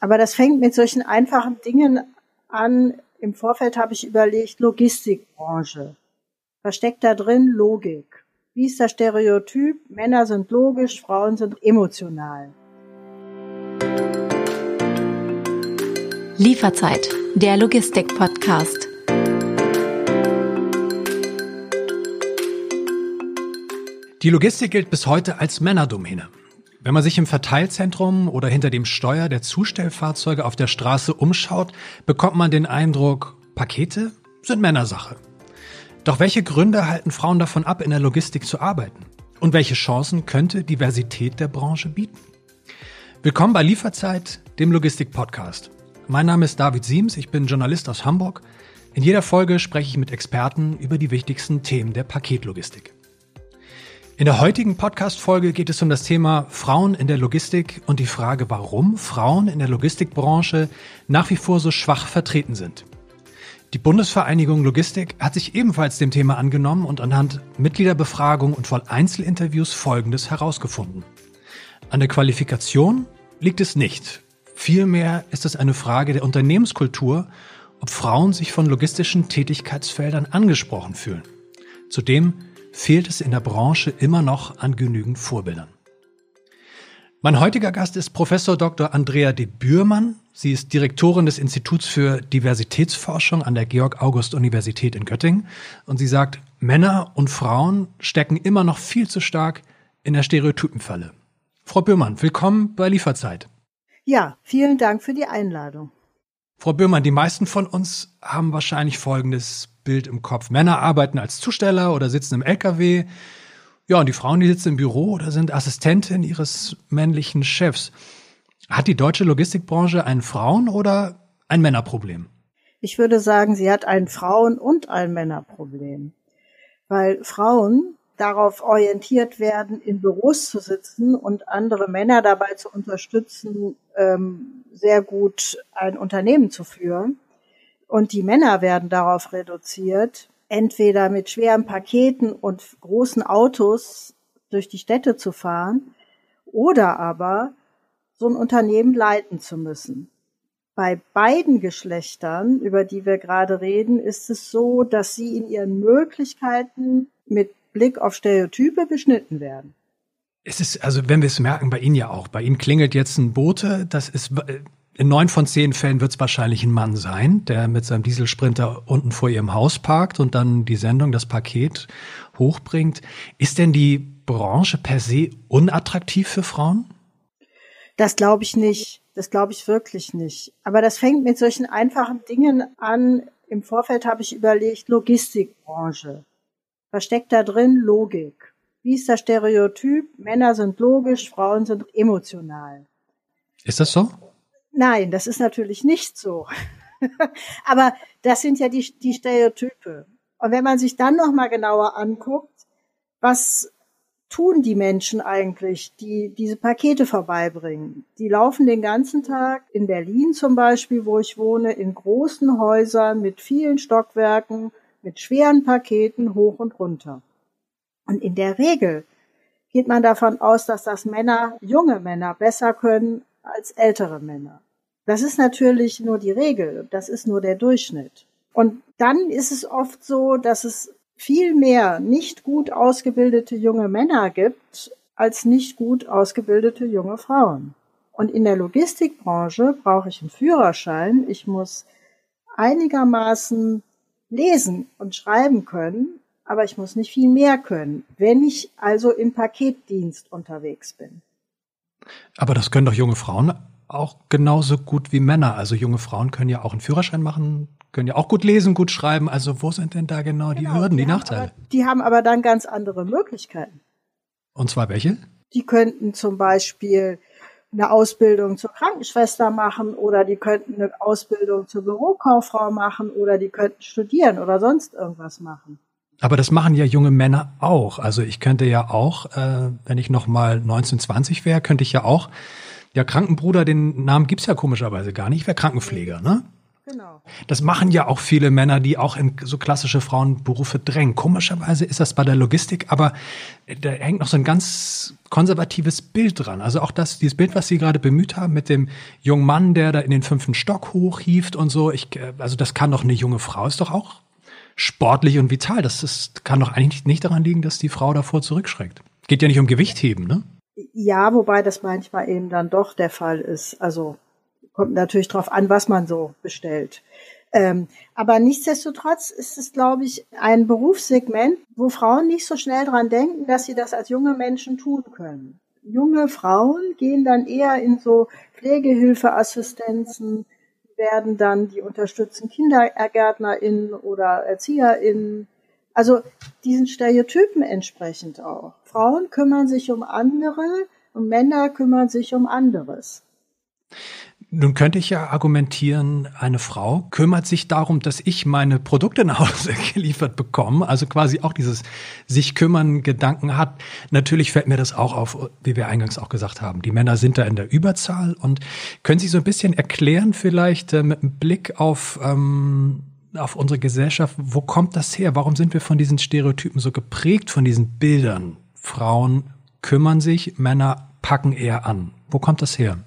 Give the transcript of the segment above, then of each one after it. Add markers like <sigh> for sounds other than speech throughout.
Aber das fängt mit solchen einfachen Dingen an. Im Vorfeld habe ich überlegt, Logistikbranche. Was steckt da drin? Logik. Wie ist das Stereotyp? Männer sind logisch, Frauen sind emotional. Lieferzeit, der Logistik-Podcast. Die Logistik gilt bis heute als Männerdomäne. Wenn man sich im Verteilzentrum oder hinter dem Steuer der Zustellfahrzeuge auf der Straße umschaut, bekommt man den Eindruck, Pakete sind Männersache. Doch welche Gründe halten Frauen davon ab, in der Logistik zu arbeiten? Und welche Chancen könnte Diversität der Branche bieten? Willkommen bei Lieferzeit, dem Logistik-Podcast. Mein Name ist David Siems, ich bin Journalist aus Hamburg. In jeder Folge spreche ich mit Experten über die wichtigsten Themen der Paketlogistik. In der heutigen Podcast-Folge geht es um das Thema Frauen in der Logistik und die Frage, warum Frauen in der Logistikbranche nach wie vor so schwach vertreten sind. Die Bundesvereinigung Logistik hat sich ebenfalls dem Thema angenommen und anhand Mitgliederbefragung und voll Einzelinterviews Folgendes herausgefunden. An der Qualifikation liegt es nicht. Vielmehr ist es eine Frage der Unternehmenskultur, ob Frauen sich von logistischen Tätigkeitsfeldern angesprochen fühlen. Zudem fehlt es in der Branche immer noch an genügend Vorbildern. Mein heutiger Gast ist Professor Dr. Andrea de Bührmann. Sie ist Direktorin des Instituts für Diversitätsforschung an der Georg-August-Universität in Göttingen. Und sie sagt, Männer und Frauen stecken immer noch viel zu stark in der Stereotypenfalle. Frau Bührmann, willkommen bei Lieferzeit. Ja, vielen Dank für die Einladung. Frau Bührmann, die meisten von uns haben wahrscheinlich folgendes Bild im Kopf. Männer arbeiten als Zusteller oder sitzen im LKW. Ja, und die Frauen, die sitzen im Büro oder sind Assistentin ihres männlichen Chefs. Hat die deutsche Logistikbranche ein Frauen- oder ein Männerproblem? Ich würde sagen, sie hat ein Frauen- und ein Männerproblem. Weil Frauen darauf orientiert werden, in Büros zu sitzen und andere Männer dabei zu unterstützen, ähm, sehr gut ein Unternehmen zu führen. Und die Männer werden darauf reduziert, entweder mit schweren Paketen und großen Autos durch die Städte zu fahren oder aber so ein Unternehmen leiten zu müssen. Bei beiden Geschlechtern, über die wir gerade reden, ist es so, dass sie in ihren Möglichkeiten mit Blick auf Stereotype beschnitten werden. Es ist, also wenn wir es merken, bei Ihnen ja auch. Bei Ihnen klingelt jetzt ein Bote, das ist in neun von zehn Fällen wird es wahrscheinlich ein Mann sein, der mit seinem Dieselsprinter unten vor ihrem Haus parkt und dann die Sendung, das Paket hochbringt. Ist denn die Branche per se unattraktiv für Frauen? Das glaube ich nicht. Das glaube ich wirklich nicht. Aber das fängt mit solchen einfachen Dingen an. Im Vorfeld habe ich überlegt, Logistikbranche. Was steckt da drin? Logik. Wie ist das Stereotyp? Männer sind logisch, Frauen sind emotional. Ist das so? Nein, das ist natürlich nicht so. <laughs> Aber das sind ja die, die Stereotype. Und wenn man sich dann noch mal genauer anguckt, was tun die Menschen eigentlich, die diese Pakete vorbeibringen? Die laufen den ganzen Tag in Berlin zum Beispiel, wo ich wohne, in großen Häusern mit vielen Stockwerken, mit schweren Paketen hoch und runter. Und in der Regel geht man davon aus, dass das Männer, junge Männer besser können als ältere Männer. Das ist natürlich nur die Regel, das ist nur der Durchschnitt. Und dann ist es oft so, dass es viel mehr nicht gut ausgebildete junge Männer gibt als nicht gut ausgebildete junge Frauen. Und in der Logistikbranche brauche ich einen Führerschein. Ich muss einigermaßen lesen und schreiben können, aber ich muss nicht viel mehr können, wenn ich also im Paketdienst unterwegs bin. Aber das können doch junge Frauen auch genauso gut wie Männer. Also junge Frauen können ja auch einen Führerschein machen, können ja auch gut lesen, gut schreiben. Also wo sind denn da genau, genau die Hürden, die, die Nachteile? Aber, die haben aber dann ganz andere Möglichkeiten. Und zwar welche? Die könnten zum Beispiel eine Ausbildung zur Krankenschwester machen oder die könnten eine Ausbildung zur Bürokauffrau machen oder die könnten studieren oder sonst irgendwas machen. Aber das machen ja junge Männer auch. Also ich könnte ja auch, äh, wenn ich noch mal 19, 20 wäre, könnte ich ja auch ja, Krankenbruder, den Namen gibt's ja komischerweise gar nicht. Ich wäre Krankenpfleger, ne? genau. Das machen ja auch viele Männer, die auch in so klassische Frauenberufe drängen. Komischerweise ist das bei der Logistik, aber da hängt noch so ein ganz konservatives Bild dran. Also auch das, dieses Bild, was Sie gerade bemüht haben mit dem jungen Mann, der da in den fünften Stock hochhieft und so. Ich, also das kann doch eine junge Frau, ist doch auch sportlich und vital. Das ist, kann doch eigentlich nicht daran liegen, dass die Frau davor zurückschreckt. Geht ja nicht um Gewichtheben, ne? Ja, wobei das manchmal eben dann doch der Fall ist. Also kommt natürlich drauf an, was man so bestellt. Ähm, aber nichtsdestotrotz ist es, glaube ich, ein Berufssegment, wo Frauen nicht so schnell dran denken, dass sie das als junge Menschen tun können. Junge Frauen gehen dann eher in so Pflegehilfeassistenzen, werden dann die unterstützen KindergärtnerInnen oder ErzieherInnen. Also diesen Stereotypen entsprechend auch. Frauen kümmern sich um andere und Männer kümmern sich um anderes. Nun könnte ich ja argumentieren, eine Frau kümmert sich darum, dass ich meine Produkte nach Hause <laughs> geliefert bekomme, also quasi auch dieses sich kümmern Gedanken hat. Natürlich fällt mir das auch auf, wie wir eingangs auch gesagt haben. Die Männer sind da in der Überzahl und können Sie so ein bisschen erklären vielleicht äh, mit einem Blick auf, ähm, auf unsere Gesellschaft, wo kommt das her? Warum sind wir von diesen Stereotypen so geprägt, von diesen Bildern? Frauen kümmern sich, Männer packen eher an. Wo kommt das her?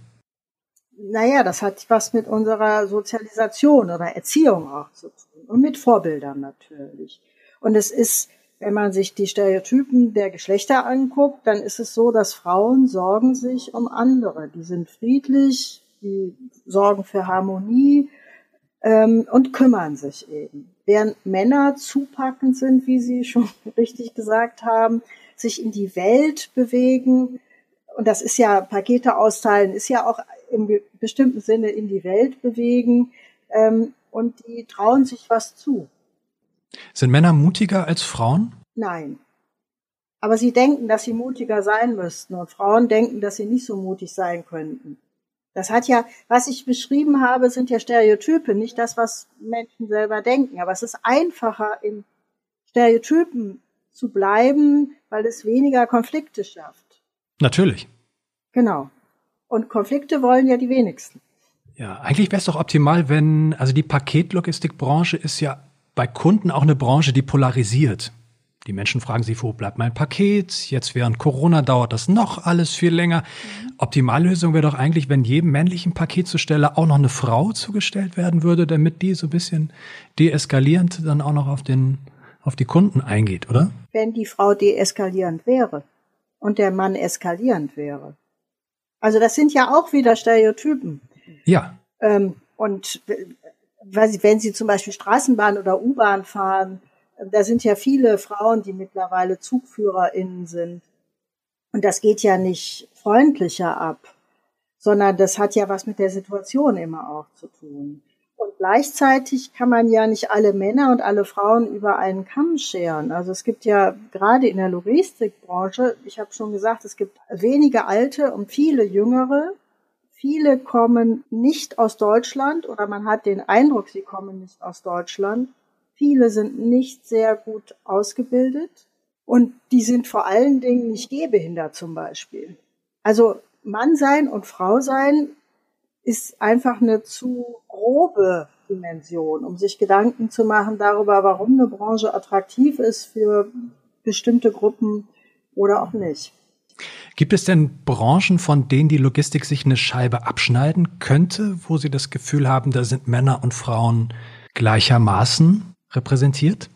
naja, das hat was mit unserer Sozialisation oder Erziehung auch zu tun und mit Vorbildern natürlich. Und es ist, wenn man sich die Stereotypen der Geschlechter anguckt, dann ist es so, dass Frauen sorgen sich um andere. Die sind friedlich, die sorgen für Harmonie ähm, und kümmern sich eben. Während Männer zupackend sind, wie Sie schon <laughs> richtig gesagt haben, sich in die Welt bewegen. Und das ist ja, Pakete austeilen, ist ja auch im bestimmten Sinne in die Welt bewegen ähm, und die trauen sich was zu. Sind Männer mutiger als Frauen? Nein. Aber sie denken, dass sie mutiger sein müssten und Frauen denken, dass sie nicht so mutig sein könnten. Das hat ja, was ich beschrieben habe, sind ja Stereotype, nicht das, was Menschen selber denken. Aber es ist einfacher, in Stereotypen zu bleiben, weil es weniger Konflikte schafft. Natürlich. Genau. Und Konflikte wollen ja die wenigsten. Ja, eigentlich wäre es doch optimal, wenn, also die Paketlogistikbranche ist ja bei Kunden auch eine Branche, die polarisiert. Die Menschen fragen sich, wo bleibt mein Paket? Jetzt während Corona dauert das noch alles viel länger. Mhm. Optimallösung wäre doch eigentlich, wenn jedem männlichen Paketzusteller auch noch eine Frau zugestellt werden würde, damit die so ein bisschen deeskalierend dann auch noch auf den, auf die Kunden eingeht, oder? Wenn die Frau deeskalierend wäre und der Mann eskalierend wäre. Also das sind ja auch wieder Stereotypen. Ja. Ähm, und wenn Sie zum Beispiel Straßenbahn oder U-Bahn fahren, da sind ja viele Frauen, die mittlerweile ZugführerInnen sind. Und das geht ja nicht freundlicher ab, sondern das hat ja was mit der Situation immer auch zu tun. Und gleichzeitig kann man ja nicht alle Männer und alle Frauen über einen Kamm scheren. Also es gibt ja gerade in der Logistikbranche, ich habe schon gesagt, es gibt wenige alte und viele jüngere. Viele kommen nicht aus Deutschland oder man hat den Eindruck, sie kommen nicht aus Deutschland. Viele sind nicht sehr gut ausgebildet und die sind vor allen Dingen nicht gehbehindert zum Beispiel. Also Mann sein und Frau sein ist einfach eine zu grobe Dimension, um sich Gedanken zu machen darüber, warum eine Branche attraktiv ist für bestimmte Gruppen oder auch nicht. Gibt es denn Branchen, von denen die Logistik sich eine Scheibe abschneiden könnte, wo Sie das Gefühl haben, da sind Männer und Frauen gleichermaßen repräsentiert?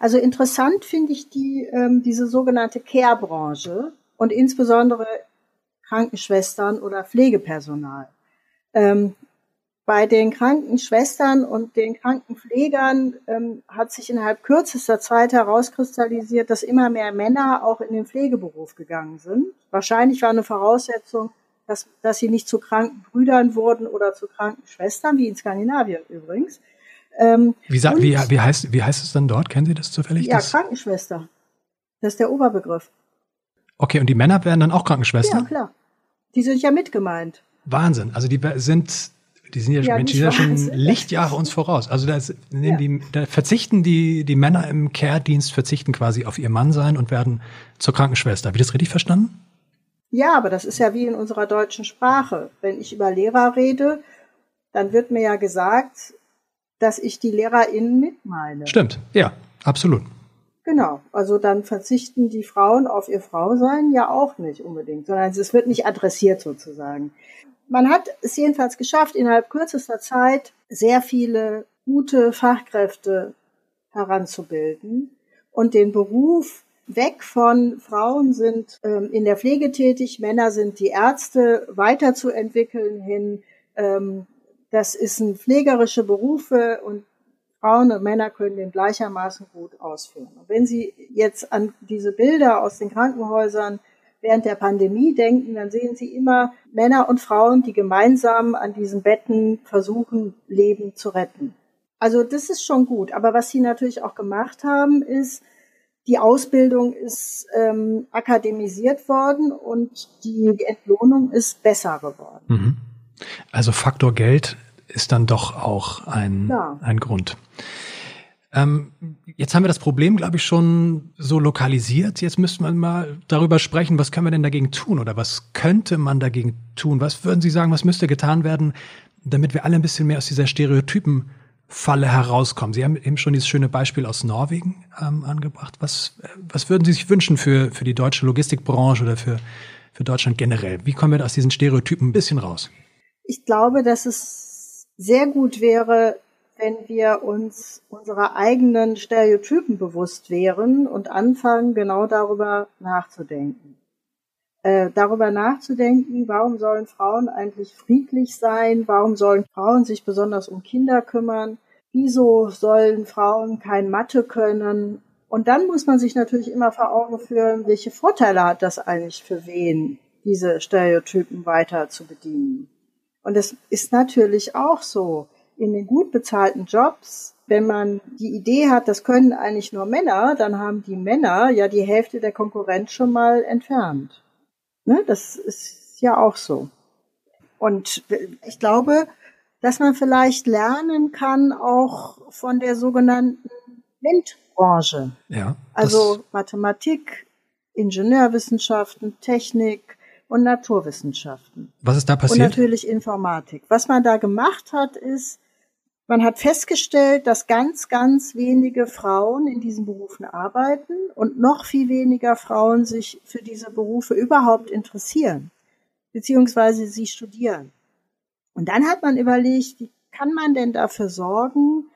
Also interessant finde ich die, ähm, diese sogenannte Care-Branche und insbesondere Krankenschwestern oder Pflegepersonal. Ähm, bei den Krankenschwestern und den Krankenpflegern ähm, hat sich innerhalb kürzester Zeit herauskristallisiert, dass immer mehr Männer auch in den Pflegeberuf gegangen sind. Wahrscheinlich war eine Voraussetzung, dass, dass sie nicht zu Krankenbrüdern wurden oder zu Krankenschwestern, wie in Skandinavien übrigens. Ähm, wie, und, wie, wie, heißt, wie heißt es dann dort? Kennen Sie das zufällig? Ja, das? Krankenschwester. Das ist der Oberbegriff. Okay, und die Männer werden dann auch Krankenschwestern? Ja, klar. Die sind ja mitgemeint. Wahnsinn. Also die sind, die sind ja, ja, Menschen, die sind ja schon Lichtjahre uns voraus. Also da, ja. die, da verzichten die, die Männer im Care-Dienst verzichten quasi auf ihr Mann sein und werden zur Krankenschwester. Habe ich das richtig verstanden? Ja, aber das ist ja wie in unserer deutschen Sprache. Wenn ich über Lehrer rede, dann wird mir ja gesagt, dass ich die LehrerInnen mit meine. Stimmt, ja, absolut. Genau, also dann verzichten die Frauen auf ihr Frausein ja auch nicht unbedingt, sondern es wird nicht adressiert sozusagen. Man hat es jedenfalls geschafft, innerhalb kürzester Zeit sehr viele gute Fachkräfte heranzubilden und den Beruf weg von Frauen sind ähm, in der Pflege tätig, Männer sind die Ärzte weiterzuentwickeln hin. Ähm, das ein pflegerische Berufe und Frauen und Männer können den gleichermaßen gut ausführen. Und wenn Sie jetzt an diese Bilder aus den Krankenhäusern während der Pandemie denken, dann sehen Sie immer Männer und Frauen, die gemeinsam an diesen Betten versuchen, Leben zu retten. Also das ist schon gut. Aber was Sie natürlich auch gemacht haben, ist, die Ausbildung ist ähm, akademisiert worden und die Entlohnung ist besser geworden. Mhm. Also Faktor Geld ist dann doch auch ein, ja. ein Grund. Ähm, jetzt haben wir das Problem, glaube ich, schon so lokalisiert. Jetzt müsste man mal darüber sprechen, was können wir denn dagegen tun oder was könnte man dagegen tun? Was würden Sie sagen, was müsste getan werden, damit wir alle ein bisschen mehr aus dieser Stereotypen Falle herauskommen. Sie haben eben schon dieses schöne Beispiel aus Norwegen ähm, angebracht. Was, was würden Sie sich wünschen für, für die deutsche Logistikbranche oder für, für Deutschland generell? Wie kommen wir aus diesen Stereotypen ein bisschen raus? Ich glaube, dass es sehr gut wäre, wenn wir uns unserer eigenen Stereotypen bewusst wären und anfangen, genau darüber nachzudenken. Äh, darüber nachzudenken, warum sollen Frauen eigentlich friedlich sein, warum sollen Frauen sich besonders um Kinder kümmern, wieso sollen Frauen kein Mathe können. Und dann muss man sich natürlich immer vor Augen führen, welche Vorteile hat das eigentlich für wen, diese Stereotypen weiter zu bedienen. Und es ist natürlich auch so, in den gut bezahlten Jobs, wenn man die Idee hat, das können eigentlich nur Männer, dann haben die Männer ja die Hälfte der Konkurrenz schon mal entfernt. Ne? Das ist ja auch so. Und ich glaube, dass man vielleicht lernen kann auch von der sogenannten MINT-Branche. Ja, also Mathematik, Ingenieurwissenschaften, Technik und Naturwissenschaften. Was ist da passiert? Und natürlich Informatik. Was man da gemacht hat, ist, man hat festgestellt, dass ganz, ganz wenige Frauen in diesen Berufen arbeiten und noch viel weniger Frauen sich für diese Berufe überhaupt interessieren, beziehungsweise sie studieren. Und dann hat man überlegt, wie kann man denn dafür sorgen,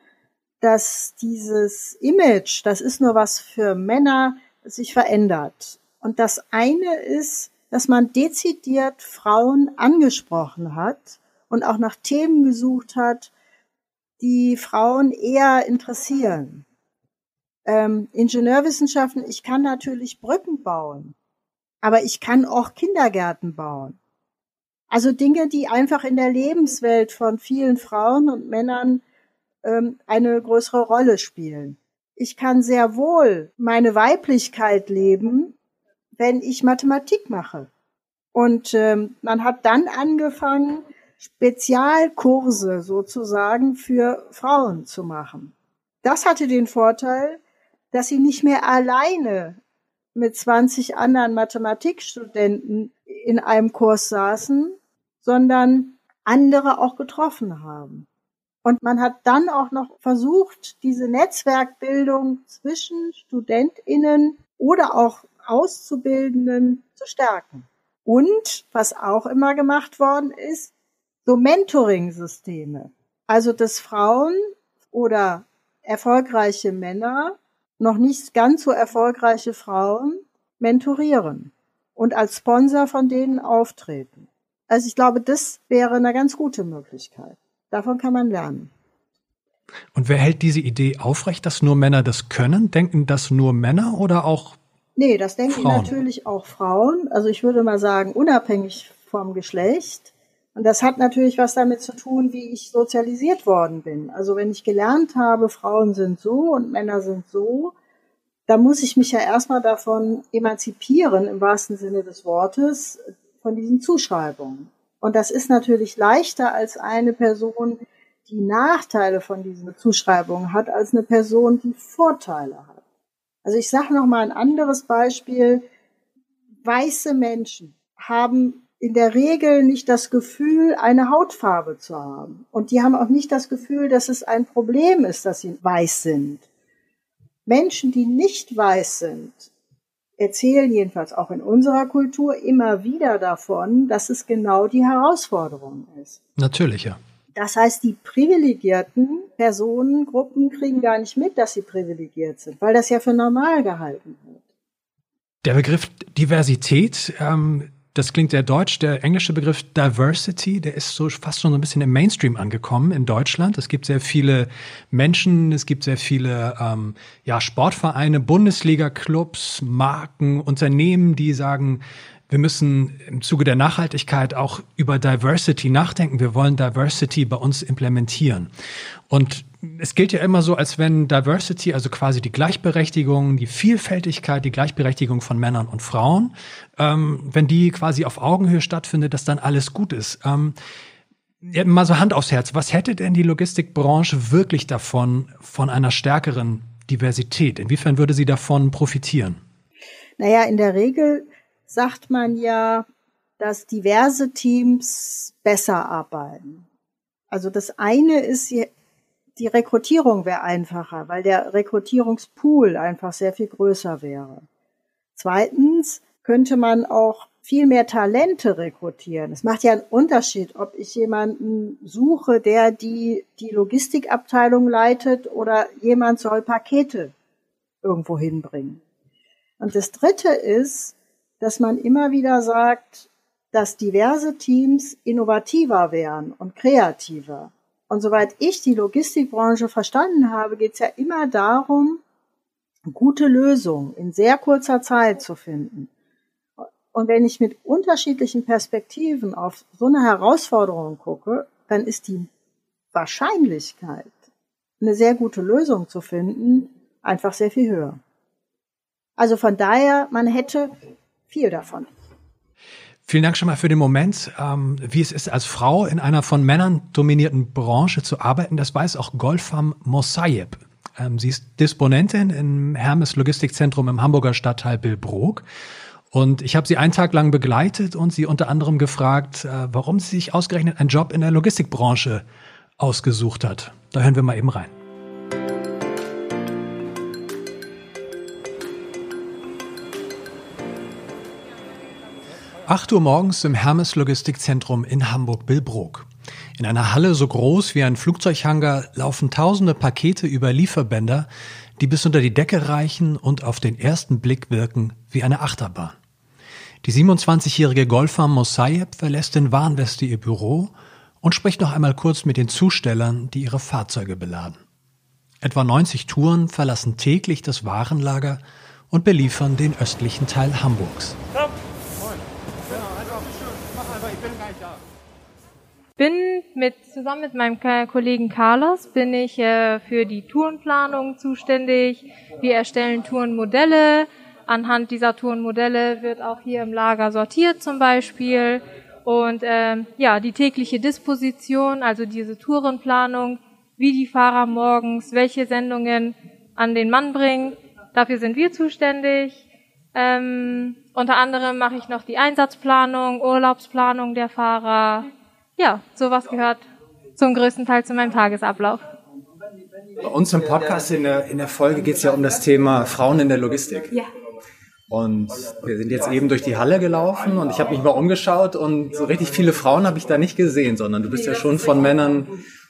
dass dieses Image, das ist nur was für Männer, sich verändert. Und das eine ist, dass man dezidiert Frauen angesprochen hat und auch nach Themen gesucht hat, die Frauen eher interessieren. Ähm, Ingenieurwissenschaften, ich kann natürlich Brücken bauen, aber ich kann auch Kindergärten bauen. Also Dinge, die einfach in der Lebenswelt von vielen Frauen und Männern ähm, eine größere Rolle spielen. Ich kann sehr wohl meine Weiblichkeit leben, wenn ich Mathematik mache. Und ähm, man hat dann angefangen, Spezialkurse sozusagen für Frauen zu machen. Das hatte den Vorteil, dass sie nicht mehr alleine mit 20 anderen Mathematikstudenten in einem Kurs saßen, sondern andere auch getroffen haben. Und man hat dann auch noch versucht, diese Netzwerkbildung zwischen Studentinnen oder auch Auszubildenden zu stärken. Und was auch immer gemacht worden ist, so Mentoring-Systeme. Also, dass Frauen oder erfolgreiche Männer noch nicht ganz so erfolgreiche Frauen mentorieren und als Sponsor von denen auftreten. Also ich glaube, das wäre eine ganz gute Möglichkeit. Davon kann man lernen. Und wer hält diese Idee aufrecht, dass nur Männer das können? Denken das nur Männer oder auch? Nee, das denken Frauen? natürlich auch Frauen. Also ich würde mal sagen, unabhängig vom Geschlecht. Und das hat natürlich was damit zu tun, wie ich sozialisiert worden bin. Also wenn ich gelernt habe, Frauen sind so und Männer sind so, dann muss ich mich ja erstmal davon emanzipieren, im wahrsten Sinne des Wortes, von diesen Zuschreibungen. Und das ist natürlich leichter als eine Person, die Nachteile von diesen Zuschreibungen hat, als eine Person, die Vorteile hat. Also ich sage noch mal ein anderes Beispiel. Weiße Menschen haben in der Regel nicht das Gefühl, eine Hautfarbe zu haben. Und die haben auch nicht das Gefühl, dass es ein Problem ist, dass sie weiß sind. Menschen, die nicht weiß sind, erzählen jedenfalls auch in unserer Kultur immer wieder davon, dass es genau die Herausforderung ist. Natürlich, ja. Das heißt, die privilegierten Personengruppen kriegen gar nicht mit, dass sie privilegiert sind, weil das ja für normal gehalten wird. Der Begriff Diversität, ähm, das klingt sehr deutsch. Der englische Begriff Diversity, der ist so fast schon so ein bisschen im Mainstream angekommen in Deutschland. Es gibt sehr viele Menschen, es gibt sehr viele ähm, ja, Sportvereine, Bundesliga-Clubs, Marken, Unternehmen, die sagen, wir müssen im Zuge der Nachhaltigkeit auch über Diversity nachdenken. Wir wollen Diversity bei uns implementieren. Und es gilt ja immer so, als wenn Diversity, also quasi die Gleichberechtigung, die Vielfältigkeit, die Gleichberechtigung von Männern und Frauen, ähm, wenn die quasi auf Augenhöhe stattfindet, dass dann alles gut ist. Ähm, mal so Hand aufs Herz. Was hätte denn die Logistikbranche wirklich davon, von einer stärkeren Diversität? Inwiefern würde sie davon profitieren? Naja, in der Regel sagt man ja, dass diverse Teams besser arbeiten. Also das eine ist, die Rekrutierung wäre einfacher, weil der Rekrutierungspool einfach sehr viel größer wäre. Zweitens könnte man auch viel mehr Talente rekrutieren. Es macht ja einen Unterschied, ob ich jemanden suche, der die, die Logistikabteilung leitet oder jemand soll Pakete irgendwo hinbringen. Und das dritte ist, dass man immer wieder sagt, dass diverse Teams innovativer wären und kreativer. Und soweit ich die Logistikbranche verstanden habe, geht es ja immer darum, gute Lösungen in sehr kurzer Zeit zu finden. Und wenn ich mit unterschiedlichen Perspektiven auf so eine Herausforderung gucke, dann ist die Wahrscheinlichkeit, eine sehr gute Lösung zu finden, einfach sehr viel höher. Also von daher, man hätte viel davon. Vielen Dank schon mal für den Moment. Ähm, wie es ist, als Frau in einer von Männern dominierten Branche zu arbeiten, das weiß auch Golfam Mossayeb. Ähm, sie ist Disponentin im Hermes Logistikzentrum im Hamburger Stadtteil Billbrook. Und ich habe sie einen Tag lang begleitet und sie unter anderem gefragt, äh, warum sie sich ausgerechnet einen Job in der Logistikbranche ausgesucht hat. Da hören wir mal eben rein. 8 Uhr morgens im Hermes Logistikzentrum in Hamburg-Billbrook. In einer Halle so groß wie ein Flugzeughangar laufen tausende Pakete über Lieferbänder, die bis unter die Decke reichen und auf den ersten Blick wirken wie eine Achterbahn. Die 27-jährige Golfer Mossayeb verlässt in Warnweste ihr Büro und spricht noch einmal kurz mit den Zustellern, die ihre Fahrzeuge beladen. Etwa 90 Touren verlassen täglich das Warenlager und beliefern den östlichen Teil Hamburgs. Komm bin mit zusammen mit meinem Kollegen Carlos bin ich äh, für die Tourenplanung zuständig. Wir erstellen Tourenmodelle. Anhand dieser Tourenmodelle wird auch hier im Lager sortiert zum Beispiel. Und ähm, ja, die tägliche Disposition, also diese Tourenplanung, wie die Fahrer morgens, welche Sendungen an den Mann bringen, dafür sind wir zuständig. Ähm, unter anderem mache ich noch die Einsatzplanung, Urlaubsplanung der Fahrer, ja, sowas gehört zum größten Teil zu meinem Tagesablauf. Bei uns im Podcast in der, in der Folge geht es ja um das Thema Frauen in der Logistik. Ja. Und wir sind jetzt eben durch die Halle gelaufen und ich habe mich mal umgeschaut und so richtig viele Frauen habe ich da nicht gesehen, sondern du bist ja schon von Männern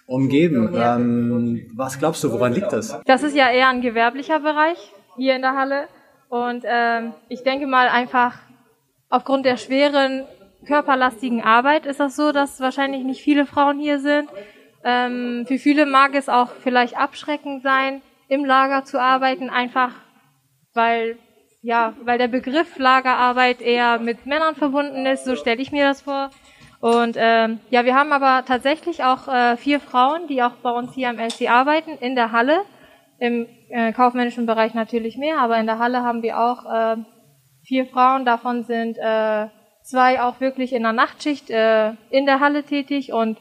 umgeben. Ähm, was glaubst du, woran liegt das? Das ist ja eher ein gewerblicher Bereich hier in der Halle. Und ähm, ich denke mal einfach aufgrund der schweren körperlastigen Arbeit ist das so, dass wahrscheinlich nicht viele Frauen hier sind. Ähm, für viele mag es auch vielleicht abschreckend sein, im Lager zu arbeiten, einfach weil ja, weil der Begriff Lagerarbeit eher mit Männern verbunden ist, so stelle ich mir das vor. Und ähm, ja, wir haben aber tatsächlich auch äh, vier Frauen, die auch bei uns hier am LC arbeiten, in der Halle. Im äh, kaufmännischen Bereich natürlich mehr, aber in der Halle haben wir auch äh, vier Frauen. Davon sind äh, zwei auch wirklich in der Nachtschicht äh, in der Halle tätig und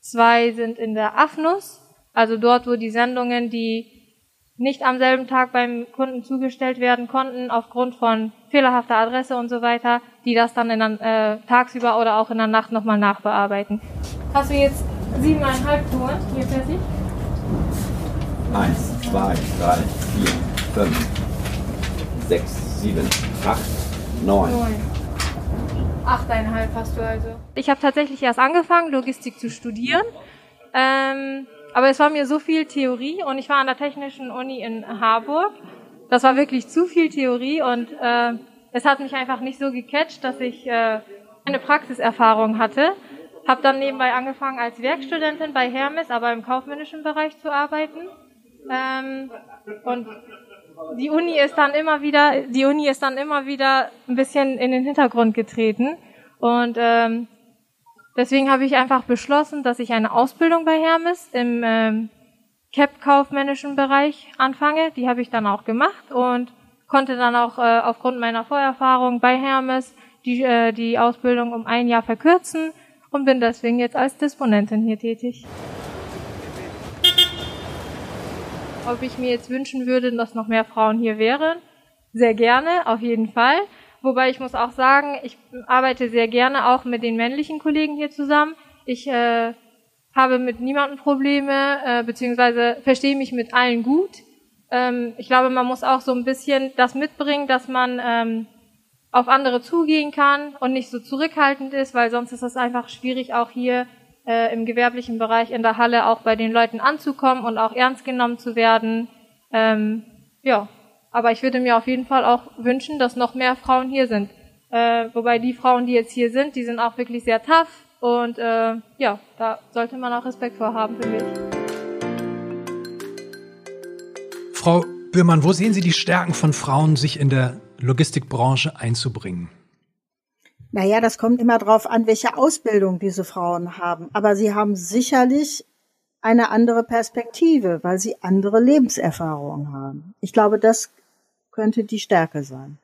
zwei sind in der AFNUS, also dort, wo die Sendungen, die nicht am selben Tag beim Kunden zugestellt werden konnten, aufgrund von fehlerhafter Adresse und so weiter, die das dann in der, äh, tagsüber oder auch in der Nacht nochmal nachbearbeiten. Hast du jetzt siebeneinhalb Touren hier fertig? Eins, zwei, drei, vier, fünf, sechs, sieben, acht, neun. Neun. Achteinhalb hast du also. Ich habe tatsächlich erst angefangen, Logistik zu studieren. Ähm, aber es war mir so viel Theorie und ich war an der Technischen Uni in Harburg. Das war wirklich zu viel Theorie und äh, es hat mich einfach nicht so gecatcht, dass ich äh, eine Praxiserfahrung hatte. Habe dann nebenbei angefangen als Werkstudentin bei Hermes, aber im kaufmännischen Bereich zu arbeiten. Ähm, und die Uni ist dann immer wieder, die Uni ist dann immer wieder ein bisschen in den Hintergrund getreten. Und ähm, deswegen habe ich einfach beschlossen, dass ich eine Ausbildung bei Hermes im ähm, CAP-kaufmännischen Bereich anfange. Die habe ich dann auch gemacht und konnte dann auch äh, aufgrund meiner Vorerfahrung bei Hermes die, äh, die Ausbildung um ein Jahr verkürzen und bin deswegen jetzt als Disponentin hier tätig. Ob ich mir jetzt wünschen würde, dass noch mehr Frauen hier wären. Sehr gerne, auf jeden Fall. Wobei ich muss auch sagen, ich arbeite sehr gerne auch mit den männlichen Kollegen hier zusammen. Ich äh, habe mit niemandem Probleme, äh, beziehungsweise verstehe mich mit allen gut. Ähm, ich glaube, man muss auch so ein bisschen das mitbringen, dass man ähm, auf andere zugehen kann und nicht so zurückhaltend ist, weil sonst ist es einfach schwierig, auch hier äh, im gewerblichen Bereich in der Halle auch bei den Leuten anzukommen und auch ernst genommen zu werden. Ähm, ja, aber ich würde mir auf jeden Fall auch wünschen, dass noch mehr Frauen hier sind. Äh, wobei die Frauen, die jetzt hier sind, die sind auch wirklich sehr tough und äh, ja, da sollte man auch Respekt vor haben, für mich. Frau Bührmann, wo sehen Sie die Stärken von Frauen, sich in der Logistikbranche einzubringen? Naja, das kommt immer darauf an, welche Ausbildung diese Frauen haben. Aber sie haben sicherlich eine andere Perspektive, weil sie andere Lebenserfahrungen haben. Ich glaube, das könnte die Stärke sein.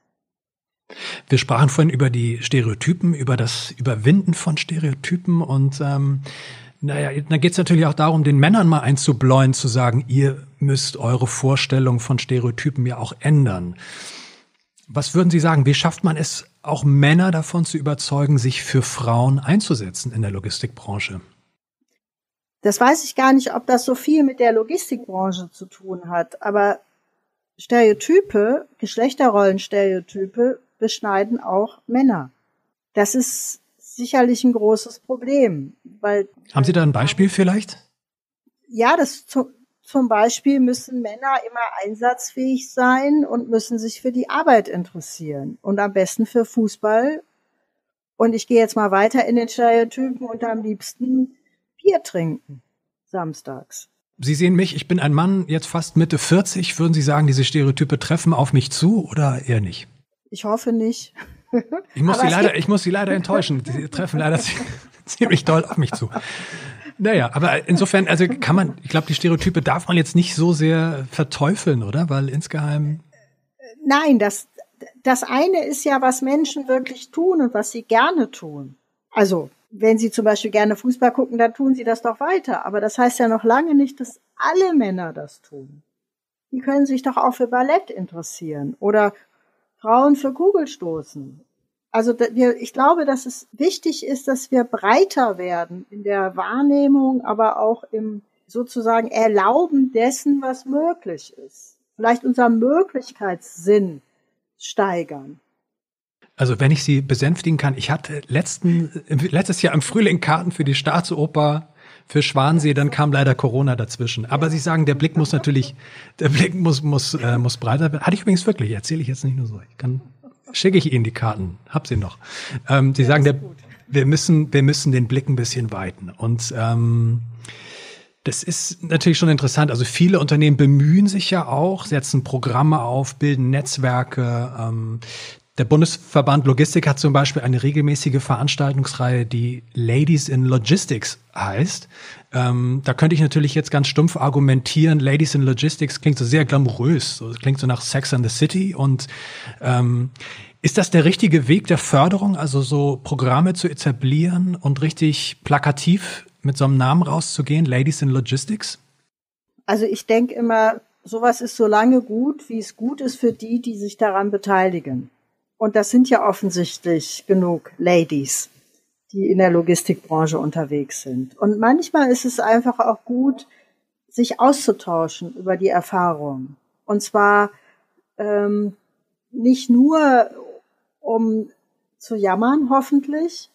Wir sprachen vorhin über die Stereotypen, über das Überwinden von Stereotypen und ähm, naja, dann geht es natürlich auch darum, den Männern mal einzubläuen, zu sagen, ihr müsst eure Vorstellung von Stereotypen ja auch ändern. Was würden Sie sagen, wie schafft man es, auch Männer davon zu überzeugen, sich für Frauen einzusetzen in der Logistikbranche? Das weiß ich gar nicht, ob das so viel mit der Logistikbranche zu tun hat, aber Stereotype, Geschlechterrollenstereotype beschneiden auch Männer. Das ist sicherlich ein großes Problem, weil Haben Sie da ein Beispiel vielleicht? Ja, das zum Beispiel müssen Männer immer einsatzfähig sein und müssen sich für die Arbeit interessieren und am besten für Fußball. Und ich gehe jetzt mal weiter in den Stereotypen und am liebsten Bier trinken samstags. Sie sehen mich, ich bin ein Mann, jetzt fast Mitte 40. Würden Sie sagen, diese Stereotype treffen auf mich zu oder eher nicht? Ich hoffe nicht. Ich muss, <laughs> Sie leider, ich muss Sie leider enttäuschen. Sie treffen leider <laughs> <laughs> ziemlich doll auf mich zu. Naja, aber insofern, also kann man, ich glaube, die Stereotype darf man jetzt nicht so sehr verteufeln, oder? Weil insgeheim. Nein, das, das eine ist ja, was Menschen wirklich tun und was sie gerne tun. Also, wenn sie zum Beispiel gerne Fußball gucken, dann tun sie das doch weiter. Aber das heißt ja noch lange nicht, dass alle Männer das tun. Die können sich doch auch für Ballett interessieren oder Frauen für Kugelstoßen also wir, ich glaube, dass es wichtig ist, dass wir breiter werden in der Wahrnehmung, aber auch im sozusagen Erlauben dessen, was möglich ist. Vielleicht unser Möglichkeitssinn steigern. Also wenn ich Sie besänftigen kann, ich hatte letzten, letztes Jahr im Frühling Karten für die Staatsoper für Schwansee, dann kam leider Corona dazwischen. Aber Sie sagen, der Blick muss natürlich, der Blick muss, muss, äh, muss breiter werden. Hatte ich übrigens wirklich, erzähle ich jetzt nicht nur so. Ich kann schicke ich Ihnen die Karten. Hab sie noch. Ähm, Sie ja, sagen, der, wir müssen, wir müssen den Blick ein bisschen weiten. Und ähm, das ist natürlich schon interessant. Also viele Unternehmen bemühen sich ja auch, setzen Programme auf, bilden Netzwerke. Ähm, der Bundesverband Logistik hat zum Beispiel eine regelmäßige Veranstaltungsreihe, die Ladies in Logistics heißt. Ähm, da könnte ich natürlich jetzt ganz stumpf argumentieren, Ladies in Logistics klingt so sehr glamourös, so, klingt so nach Sex and the City. Und ähm, ist das der richtige Weg der Förderung, also so Programme zu etablieren und richtig plakativ mit so einem Namen rauszugehen, Ladies in Logistics? Also ich denke immer, sowas ist so lange gut, wie es gut ist für die, die sich daran beteiligen. Und das sind ja offensichtlich genug Ladies, die in der Logistikbranche unterwegs sind. Und manchmal ist es einfach auch gut, sich auszutauschen über die Erfahrungen. Und zwar ähm, nicht nur, um zu jammern, hoffentlich,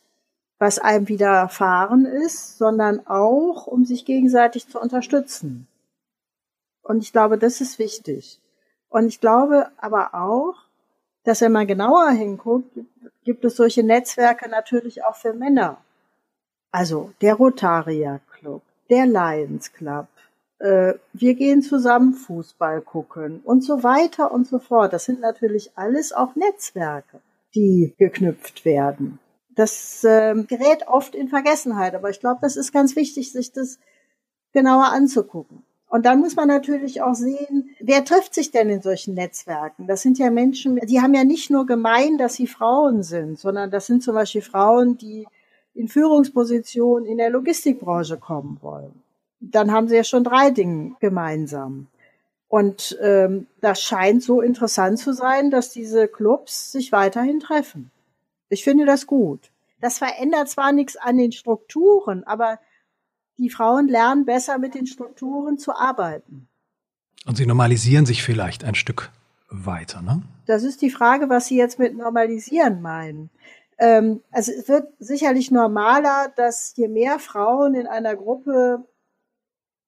was einem widerfahren ist, sondern auch, um sich gegenseitig zu unterstützen. Und ich glaube, das ist wichtig. Und ich glaube aber auch, dass wenn man genauer hinguckt, gibt es solche Netzwerke natürlich auch für Männer. Also der Rotarier Club, der Lions Club, äh, wir gehen zusammen Fußball gucken und so weiter und so fort. Das sind natürlich alles auch Netzwerke, die geknüpft werden. Das äh, gerät oft in Vergessenheit, aber ich glaube, das ist ganz wichtig, sich das genauer anzugucken. Und dann muss man natürlich auch sehen, wer trifft sich denn in solchen Netzwerken? Das sind ja Menschen, die haben ja nicht nur gemein, dass sie Frauen sind, sondern das sind zum Beispiel Frauen, die in Führungspositionen in der Logistikbranche kommen wollen. Dann haben sie ja schon drei Dinge gemeinsam. Und ähm, das scheint so interessant zu sein, dass diese Clubs sich weiterhin treffen. Ich finde das gut. Das verändert zwar nichts an den Strukturen, aber die Frauen lernen besser mit den Strukturen zu arbeiten. Und sie normalisieren sich vielleicht ein Stück weiter, ne? Das ist die Frage, was Sie jetzt mit normalisieren meinen. Ähm, also es wird sicherlich normaler, dass je mehr Frauen in einer Gruppe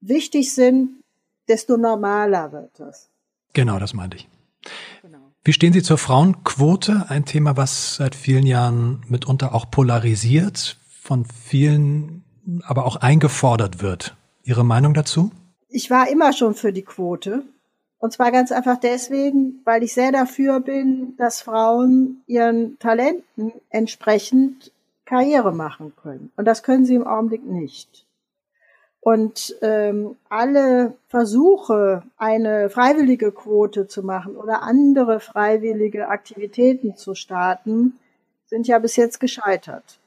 wichtig sind, desto normaler wird das. Genau, das meinte ich. Genau. Wie stehen Sie zur Frauenquote? Ein Thema, was seit vielen Jahren mitunter auch polarisiert, von vielen aber auch eingefordert wird. Ihre Meinung dazu? Ich war immer schon für die Quote. Und zwar ganz einfach deswegen, weil ich sehr dafür bin, dass Frauen ihren Talenten entsprechend Karriere machen können. Und das können sie im Augenblick nicht. Und ähm, alle Versuche, eine freiwillige Quote zu machen oder andere freiwillige Aktivitäten zu starten, sind ja bis jetzt gescheitert.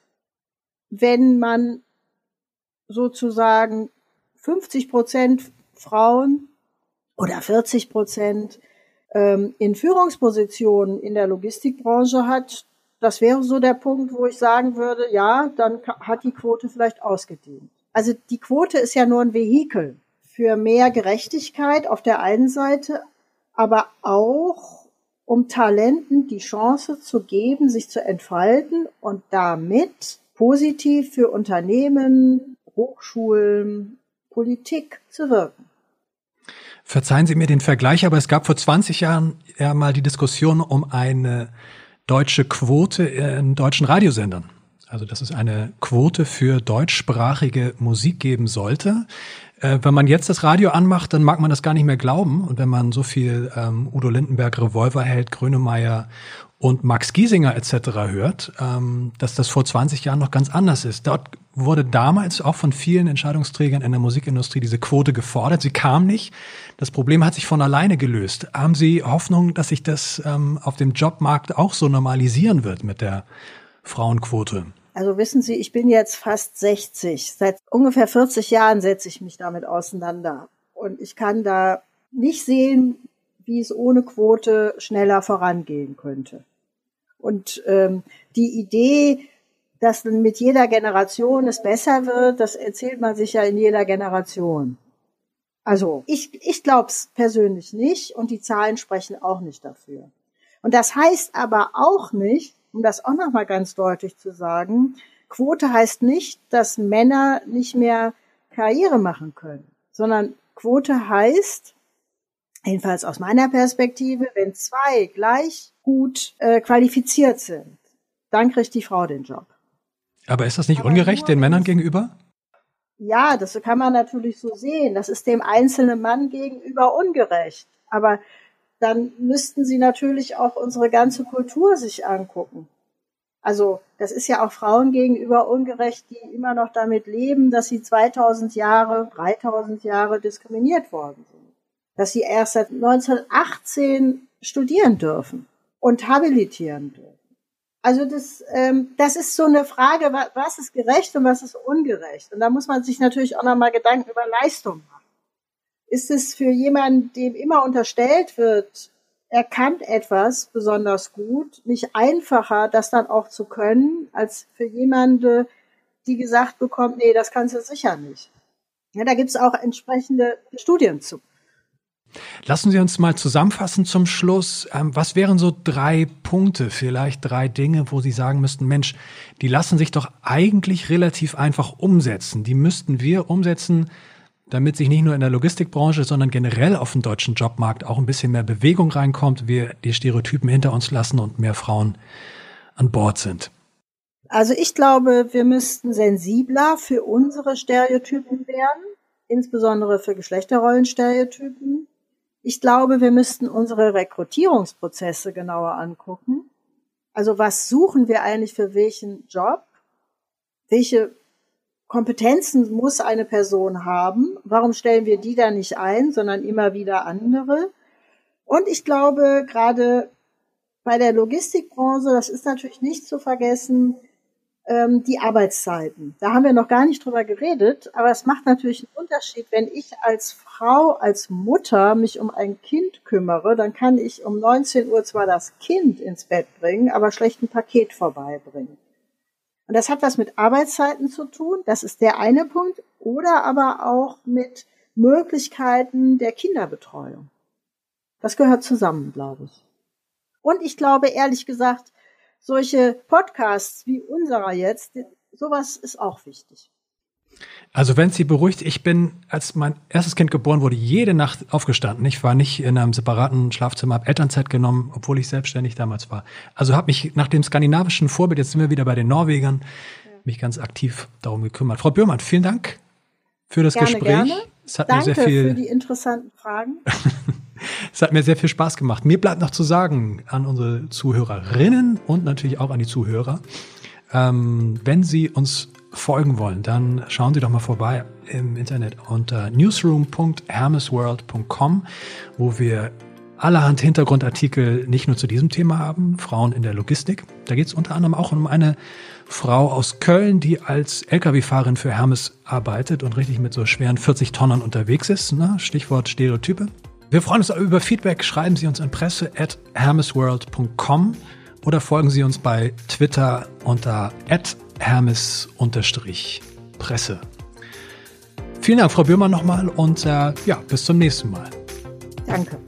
Wenn man sozusagen 50 Prozent Frauen oder 40 Prozent ähm, in Führungspositionen in der Logistikbranche hat, das wäre so der Punkt, wo ich sagen würde, ja, dann hat die Quote vielleicht ausgedient. Also die Quote ist ja nur ein Vehikel für mehr Gerechtigkeit auf der einen Seite, aber auch um Talenten die Chance zu geben, sich zu entfalten und damit positiv für Unternehmen, Hochschulen, Politik zu wirken. Verzeihen Sie mir den Vergleich, aber es gab vor 20 Jahren ja mal die Diskussion um eine deutsche Quote in deutschen Radiosendern. Also, dass es eine Quote für deutschsprachige Musik geben sollte. Äh, wenn man jetzt das Radio anmacht, dann mag man das gar nicht mehr glauben. Und wenn man so viel ähm, Udo Lindenberg, Revolverheld, Grönemeyer und Max Giesinger etc. hört, ähm, dass das vor 20 Jahren noch ganz anders ist. Dort wurde damals auch von vielen Entscheidungsträgern in der Musikindustrie diese Quote gefordert. Sie kam nicht. Das Problem hat sich von alleine gelöst. Haben Sie Hoffnung, dass sich das ähm, auf dem Jobmarkt auch so normalisieren wird mit der Frauenquote? Also wissen Sie, ich bin jetzt fast 60. Seit ungefähr 40 Jahren setze ich mich damit auseinander. Und ich kann da nicht sehen, wie es ohne Quote schneller vorangehen könnte. Und ähm, die Idee, dass mit jeder Generation es besser wird, das erzählt man sich ja in jeder Generation. Also ich, ich glaube es persönlich nicht und die Zahlen sprechen auch nicht dafür. Und das heißt aber auch nicht, um das auch nochmal ganz deutlich zu sagen, Quote heißt nicht, dass Männer nicht mehr Karriere machen können, sondern Quote heißt, jedenfalls aus meiner Perspektive, wenn zwei gleich gut äh, qualifiziert sind, dann kriegt die Frau den Job. Aber ist das nicht Aber ungerecht den Männern gegenüber? Ja, das kann man natürlich so sehen. Das ist dem einzelnen Mann gegenüber ungerecht. Aber dann müssten sie natürlich auch unsere ganze Kultur sich angucken. Also das ist ja auch Frauen gegenüber ungerecht, die immer noch damit leben, dass sie 2000 Jahre, 3000 Jahre diskriminiert worden sind dass sie erst seit 1918 studieren dürfen und habilitieren dürfen. Also das, ähm, das ist so eine Frage, was ist gerecht und was ist ungerecht. Und da muss man sich natürlich auch nochmal Gedanken über Leistung machen. ist es für jemanden, dem immer unterstellt wird, er kann etwas besonders gut, nicht einfacher, das dann auch zu können, als für jemande, die gesagt bekommt, nee, das kannst du sicher nicht. Ja, da gibt es auch entsprechende Studien zu. Lassen Sie uns mal zusammenfassen zum Schluss. Ähm, was wären so drei Punkte, vielleicht drei Dinge, wo Sie sagen müssten, Mensch, die lassen sich doch eigentlich relativ einfach umsetzen. Die müssten wir umsetzen, damit sich nicht nur in der Logistikbranche, sondern generell auf dem deutschen Jobmarkt auch ein bisschen mehr Bewegung reinkommt, wir die Stereotypen hinter uns lassen und mehr Frauen an Bord sind. Also ich glaube, wir müssten sensibler für unsere Stereotypen werden, insbesondere für Geschlechterrollenstereotypen. Ich glaube, wir müssten unsere Rekrutierungsprozesse genauer angucken. Also was suchen wir eigentlich für welchen Job? Welche Kompetenzen muss eine Person haben? Warum stellen wir die da nicht ein, sondern immer wieder andere? Und ich glaube, gerade bei der Logistikbranche, das ist natürlich nicht zu vergessen, ähm, die Arbeitszeiten. Da haben wir noch gar nicht drüber geredet, aber es macht natürlich einen Unterschied, wenn ich als Frau, als Mutter mich um ein Kind kümmere, dann kann ich um 19 Uhr zwar das Kind ins Bett bringen, aber schlecht ein Paket vorbeibringen. Und das hat was mit Arbeitszeiten zu tun, das ist der eine Punkt, oder aber auch mit Möglichkeiten der Kinderbetreuung. Das gehört zusammen, glaube ich. Und ich glaube, ehrlich gesagt, solche Podcasts wie unserer jetzt, sowas ist auch wichtig. Also wenn Sie beruhigt, ich bin, als mein erstes Kind geboren wurde, jede Nacht aufgestanden. Ich war nicht in einem separaten Schlafzimmer, habe Elternzeit genommen, obwohl ich selbstständig damals war. Also habe mich nach dem skandinavischen Vorbild, jetzt sind wir wieder bei den Norwegern, ja. mich ganz aktiv darum gekümmert. Frau Bürmann, vielen Dank für das gerne, Gespräch. Gerne. Es hat Danke mir sehr viel, für die interessanten Fragen. <laughs> Es hat mir sehr viel Spaß gemacht. Mir bleibt noch zu sagen an unsere Zuhörerinnen und natürlich auch an die Zuhörer, ähm, wenn Sie uns folgen wollen, dann schauen Sie doch mal vorbei im Internet unter newsroom.hermesworld.com, wo wir allerhand Hintergrundartikel nicht nur zu diesem Thema haben, Frauen in der Logistik. Da geht es unter anderem auch um eine Frau aus Köln, die als Lkw-Fahrerin für Hermes arbeitet und richtig mit so schweren 40 Tonnen unterwegs ist. Ne? Stichwort Stereotype. Wir freuen uns über Feedback. Schreiben Sie uns an presse at hermesworld.com oder folgen Sie uns bei Twitter unter hermes-presse. Vielen Dank, Frau Böhmer, nochmal und äh, ja, bis zum nächsten Mal. Danke.